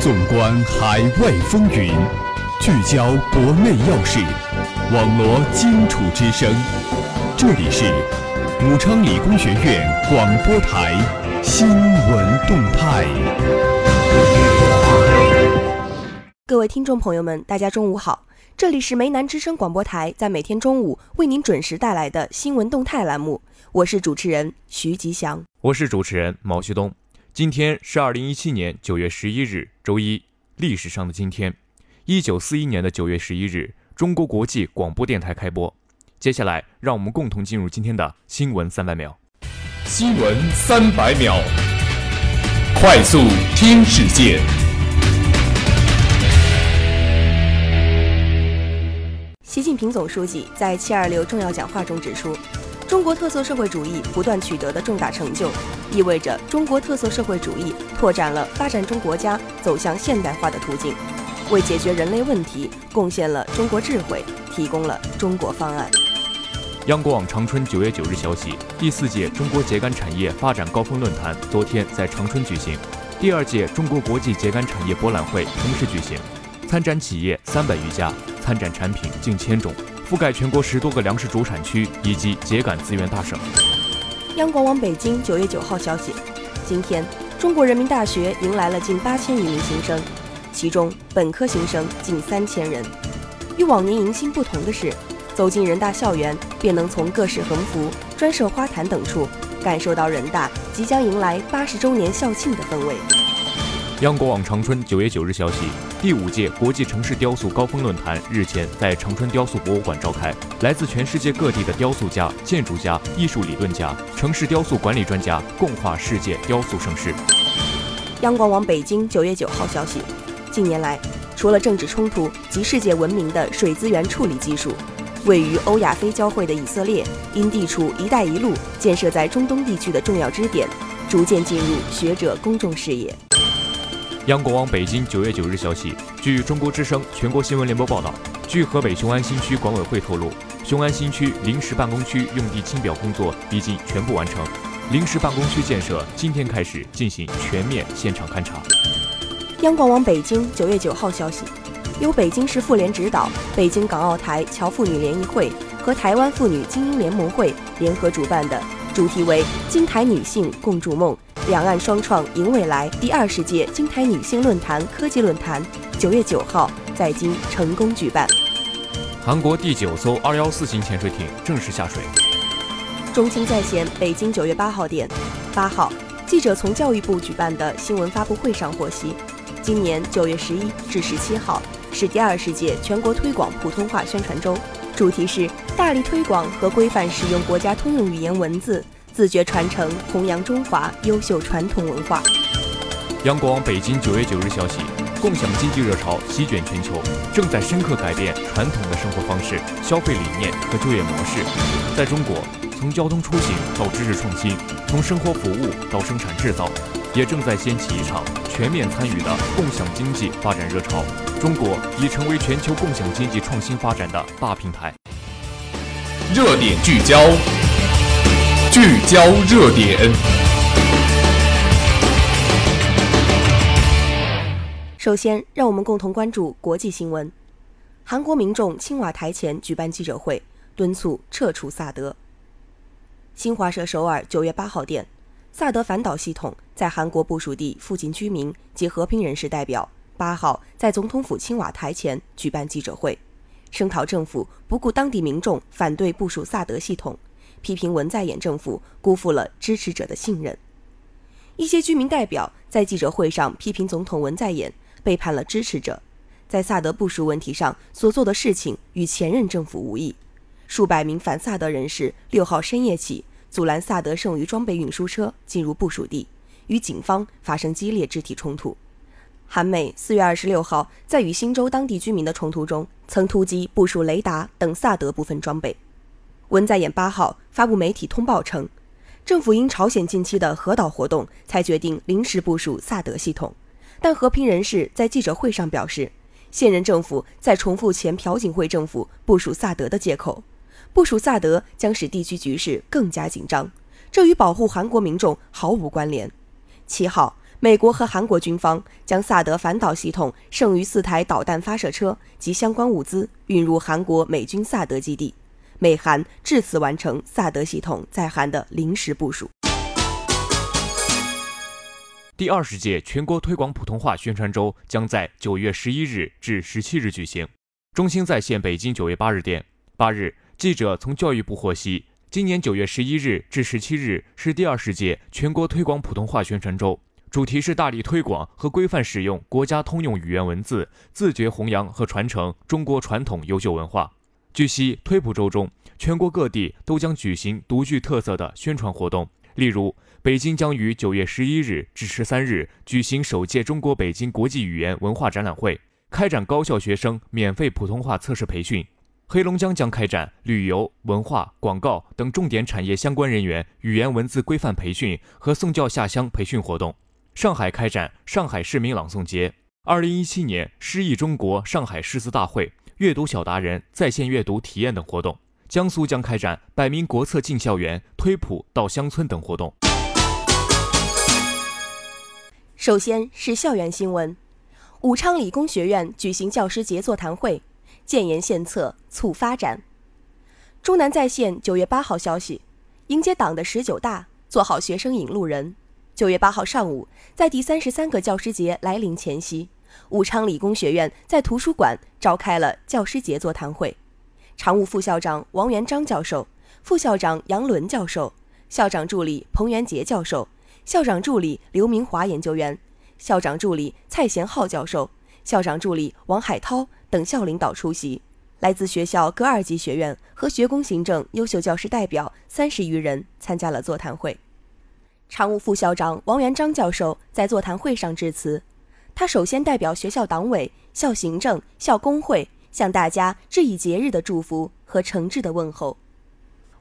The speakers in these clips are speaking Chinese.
纵观海外风云，聚焦国内要事，网罗荆楚之声。这里是武昌理工学院广播台新闻动态。各位听众朋友们，大家中午好，这里是梅南之声广播台，在每天中午为您准时带来的新闻动态栏目，我是主持人徐吉祥，我是主持人毛旭东。今天是二零一七年九月十一日，周一。历史上的今天，一九四一年的九月十一日，中国国际广播电台开播。接下来，让我们共同进入今天的新闻三百秒。新闻三百秒，快速听世界。习近平总书记在“七二六”重要讲话中指出。中国特色社会主义不断取得的重大成就，意味着中国特色社会主义拓展了发展中国家走向现代化的途径，为解决人类问题贡献了中国智慧，提供了中国方案。央广网长春九月九日消息，第四届中国秸秆产业发展高峰论坛昨天在长春举行，第二届中国国际秸秆产业博览会同时举行，参展企业三百余家，参展产品近千种。覆盖全国十多个粮食主产区以及秸秆资源大省。央广网北京九月九号消息，今天中国人民大学迎来了近八千余名新生，其中本科新生近三千人。与往年迎新不同的是，走进人大校园，便能从各式横幅、专设花坛等处，感受到人大即将迎来八十周年校庆的氛围。央广网长春九月九日消息，第五届国际城市雕塑高峰论坛日前在长春雕塑博物馆召开，来自全世界各地的雕塑家、建筑家、艺术理论家、城市雕塑管理专家共话世界雕塑盛世。央广网北京九月九号消息，近年来，除了政治冲突及世界闻名的水资源处理技术，位于欧亚非交汇的以色列因地处“一带一路”建设在中东地区的重要支点，逐渐进入学者公众视野。央广网北京九月九日消息，据中国之声全国新闻联播报道，据河北雄安新区管委会透露，雄安新区临时办公区用地清表工作已经全部完成，临时办公区建设今天开始进行全面现场勘查。央广网北京九月九号消息，由北京市妇联指导，北京港澳台侨妇女联谊会和台湾妇女精英联盟会联合主办的，主题为“金台女性共筑梦”。两岸双创迎未来第二十届金台女性论坛科技论坛九月九号在京成功举办。韩国第九艘二幺四型潜水艇正式下水。中青在线北京九月八号电，八号记者从教育部举办的新闻发布会上获悉，今年九月十一至十七号是第二十届全国推广普通话宣传周，主题是大力推广和规范使用国家通用语言文字。自觉传承，弘扬中华优秀传统文化。央广北京九月九日消息：共享经济热潮席卷全球，正在深刻改变传统的生活方式、消费理念和就业模式。在中国，从交通出行到知识创新，从生活服务到生产制造，也正在掀起一场全面参与的共享经济发展热潮。中国已成为全球共享经济创新发展的大平台。热点聚焦。聚焦热点。首先，让我们共同关注国际新闻。韩国民众青瓦台前举办记者会，敦促撤除萨德。新华社首尔九月八号电，萨德反导系统在韩国部署地附近居民及和平人士代表八号在总统府青瓦台前举办记者会，声讨政府不顾当地民众反对部署萨德系统。批评文在寅政府辜负了支持者的信任。一些居民代表在记者会上批评总统文在寅背叛了支持者，在萨德部署问题上所做的事情与前任政府无异。数百名反萨德人士六号深夜起阻拦萨德剩余装备运输车进入部署地，与警方发生激烈肢体冲突。韩美四月二十六号在与新州当地居民的冲突中，曾突击部署雷达等萨德部分装备。文在寅八号发布媒体通报称，政府因朝鲜近期的核岛活动，才决定临时部署萨德系统。但和平人士在记者会上表示，现任政府在重复前朴槿惠政府部署萨德的借口。部署萨德将使地区局势更加紧张，这与保护韩国民众毫无关联。七号，美国和韩国军方将萨德反导系统剩余四台导弹发射车及相关物资运入韩国美军萨德基地，美韩至此完成萨德系统在韩的临时部署。第二十届全国推广普通话宣传周将在九月十一日至十七日举行。中新在线北京九月八日电，八日，记者从教育部获悉，今年九月十一日至十七日是第二十届全国推广普通话宣传周。主题是大力推广和规范使用国家通用语言文字，自觉弘扬和传承中国传统优秀文化。据悉，推普周中，全国各地都将举行独具特色的宣传活动。例如，北京将于九月十一日至十三日举行首届中国北京国际语言文化展览会，开展高校学生免费普通话测试培训。黑龙江将开展旅游、文化、广告等重点产业相关人员语言文字规范培训和送教下乡培训活动。上海开展上海市民朗诵节、二零一七年诗意中国上海诗词大会、阅读小达人在线阅读体验等活动。江苏将开展百名国策进校园、推普到乡村等活动。首先是校园新闻：武昌理工学院举行教师节座谈会，建言献策促发展。中南在线九月八号消息：迎接党的十九大，做好学生引路人。九月八号上午，在第三十三个教师节来临前夕，武昌理工学院在图书馆召开了教师节座谈会。常务副校长王元章教授、副校长杨伦教授、校长助理彭元杰教授、校长助理刘明华研究员、校长助理蔡贤浩教授、校长助理王海涛等校领导出席。来自学校各二级学院和学工行政优秀教师代表三十余人参加了座谈会。常务副校长王元章教授在座谈会上致辞，他首先代表学校党委、校行政、校工会向大家致以节日的祝福和诚挚的问候。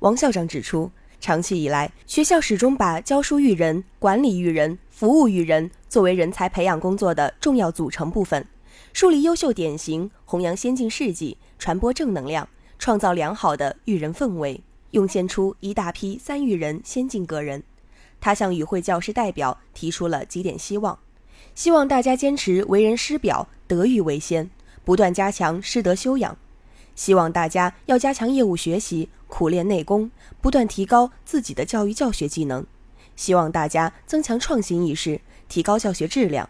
王校长指出，长期以来，学校始终把教书育人、管理育人、服务育人作为人才培养工作的重要组成部分，树立优秀典型，弘扬先进事迹，传播正能量，创造良好的育人氛围，涌现出一大批三育人先进个人。他向与会教师代表提出了几点希望：希望大家坚持为人师表、德育为先，不断加强师德修养；希望大家要加强业务学习，苦练内功，不断提高自己的教育教学技能；希望大家增强创新意识，提高教学质量；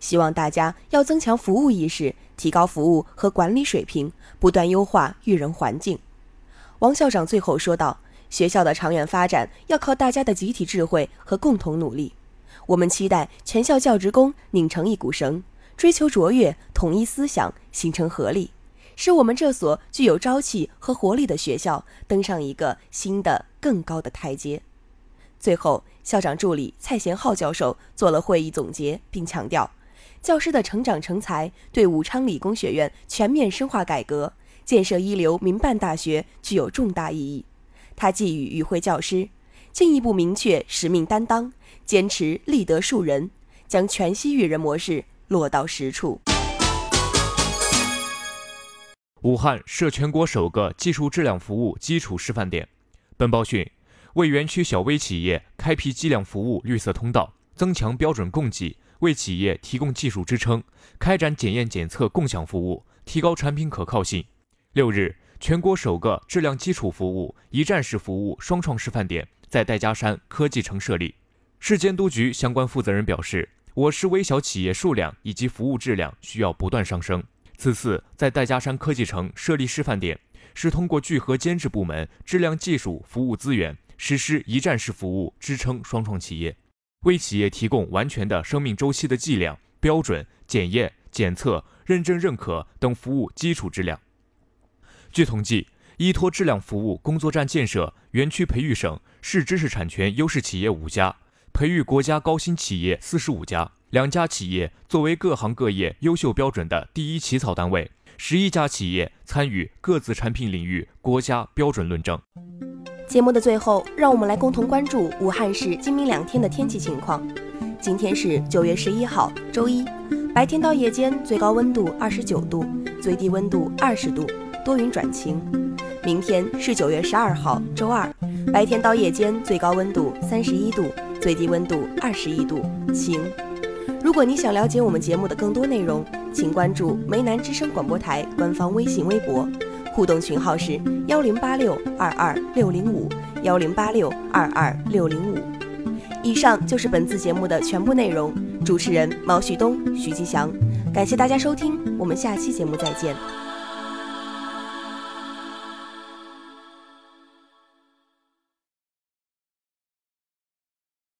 希望大家要增强服务意识，提高服务和管理水平，不断优化育人环境。王校长最后说道。学校的长远发展要靠大家的集体智慧和共同努力。我们期待全校教职工拧成一股绳，追求卓越，统一思想，形成合力，使我们这所具有朝气和活力的学校登上一个新的、更高的台阶。最后，校长助理蔡贤浩教授做了会议总结，并强调，教师的成长成才对武昌理工学院全面深化改革、建设一流民办大学具有重大意义。他寄予与会教师，进一步明确使命担当，坚持立德树人，将全息育人模式落到实处。武汉设全国首个技术质量服务基础示范点。本报讯，为园区小微企业开辟计量服务绿色通道，增强标准供给，为企业提供技术支撑，开展检验检测共享服务，提高产品可靠性。六日。全国首个质量基础服务一站式服务双创示范点在戴家山科技城设立。市监督局相关负责人表示，我市微小企业数量以及服务质量需要不断上升。此次在戴家山科技城设立示范点，是通过聚合监制部门质量技术服务资源，实施一站式服务，支撑双创企业，为企业提供完全的生命周期的计量、标准、检验、检测、认证认可等服务基础质量。据统计，依托质量服务工作站建设，园区培育省市知识产权优势企业五家，培育国家高新企业四十五家。两家企业作为各行各业优秀标准的第一起草单位，十一家企业参与各自产品领域国家标准论证。节目的最后，让我们来共同关注武汉市今明两天的天气情况。今天是九月十一号，周一，白天到夜间最高温度二十九度，最低温度二十度。多云转晴，明天是九月十二号，周二，白天到夜间最高温度三十一度，最低温度二十一度，晴。如果你想了解我们节目的更多内容，请关注梅南之声广播台官方微信微博，互动群号是幺零八六二二六零五幺零八六二二六零五。以上就是本次节目的全部内容。主持人毛旭东、徐吉祥，感谢大家收听，我们下期节目再见。